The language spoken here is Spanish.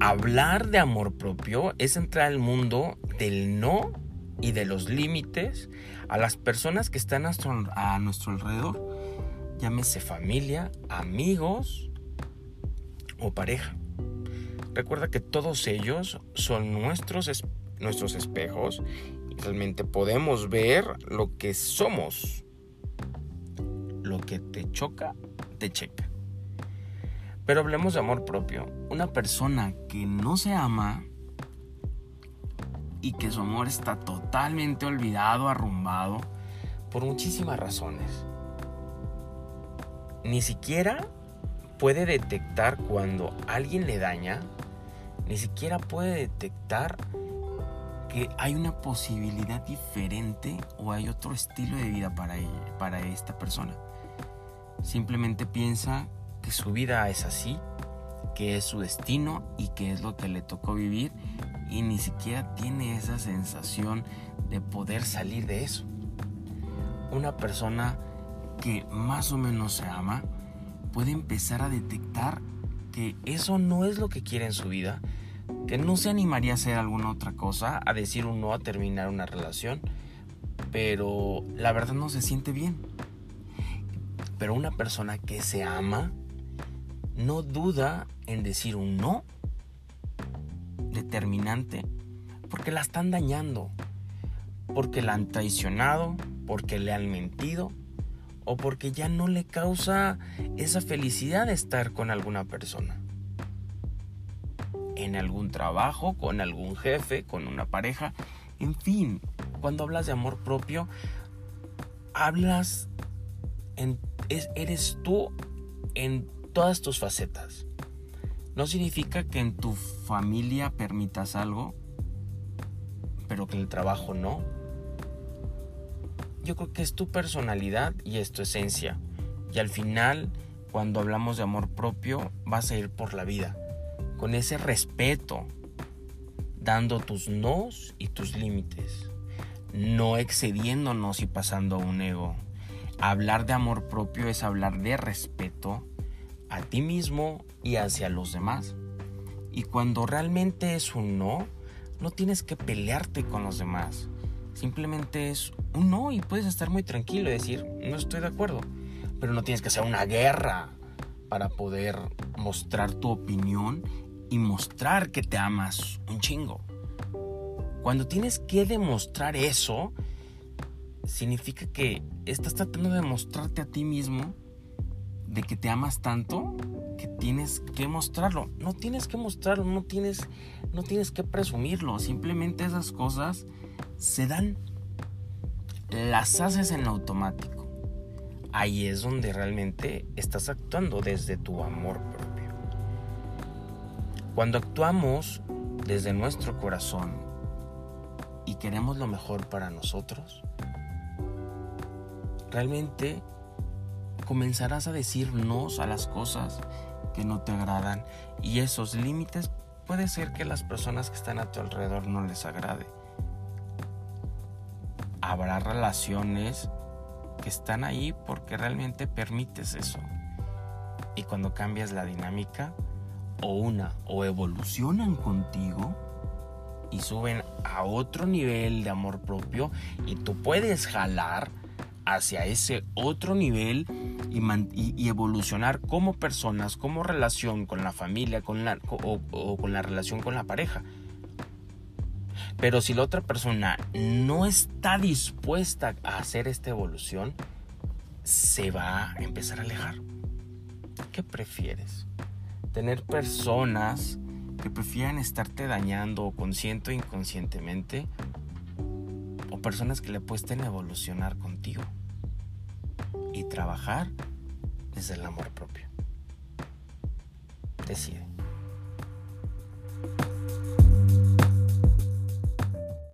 hablar de amor propio es entrar al mundo del no y de los límites a las personas que están a nuestro, alrededor, llámese familia, amigos o pareja. Recuerda que todos ellos son nuestros, nuestros espejos y realmente podemos ver lo que somos. Lo que te choca, te checa. Pero hablemos de amor propio. Una persona que no se ama y que su amor está totalmente olvidado, arrumbado, por muchísimas razones. Ni siquiera puede detectar cuando alguien le daña, ni siquiera puede detectar que hay una posibilidad diferente o hay otro estilo de vida para, para esta persona. Simplemente piensa que su vida es así, que es su destino y que es lo que le tocó vivir y ni siquiera tiene esa sensación de poder salir de eso. Una persona que más o menos se ama puede empezar a detectar que eso no es lo que quiere en su vida, que no se animaría a hacer alguna otra cosa, a decir un no, a terminar una relación, pero la verdad no se siente bien. Pero una persona que se ama no duda en decir un no determinante porque la están dañando, porque la han traicionado, porque le han mentido o porque ya no le causa esa felicidad de estar con alguna persona. En algún trabajo, con algún jefe, con una pareja, en fin, cuando hablas de amor propio, hablas en, eres tú en todas tus facetas. No significa que en tu familia permitas algo, pero que en el trabajo no. Yo creo que es tu personalidad y es tu esencia. Y al final, cuando hablamos de amor propio, vas a ir por la vida, con ese respeto, dando tus nos y tus límites, no excediéndonos y pasando a un ego. Hablar de amor propio es hablar de respeto, a ti mismo y hacia los demás. Y cuando realmente es un no, no tienes que pelearte con los demás. Simplemente es un no y puedes estar muy tranquilo y decir, no estoy de acuerdo. Pero no tienes que hacer una guerra para poder mostrar tu opinión y mostrar que te amas un chingo. Cuando tienes que demostrar eso, significa que estás tratando de mostrarte a ti mismo de que te amas tanto que tienes que mostrarlo. No tienes que mostrarlo, no tienes, no tienes que presumirlo. Simplemente esas cosas se dan. Las haces en automático. Ahí es donde realmente estás actuando desde tu amor propio. Cuando actuamos desde nuestro corazón y queremos lo mejor para nosotros, realmente comenzarás a decir no a las cosas que no te agradan y esos límites puede ser que las personas que están a tu alrededor no les agrade. Habrá relaciones que están ahí porque realmente permites eso. Y cuando cambias la dinámica, o una, o evolucionan contigo y suben a otro nivel de amor propio y tú puedes jalar hacia ese otro nivel y, evolucionar como personas, como relación con la familia con la, o, con la relación con la pareja. Pero si la otra persona no está dispuesta a hacer esta evolución, se va a empezar a alejar. ¿Qué prefieres? Tener personas que prefieran estarte dañando consciente o inconscientemente personas que le puesten evolucionar contigo y trabajar desde el amor propio. Decide.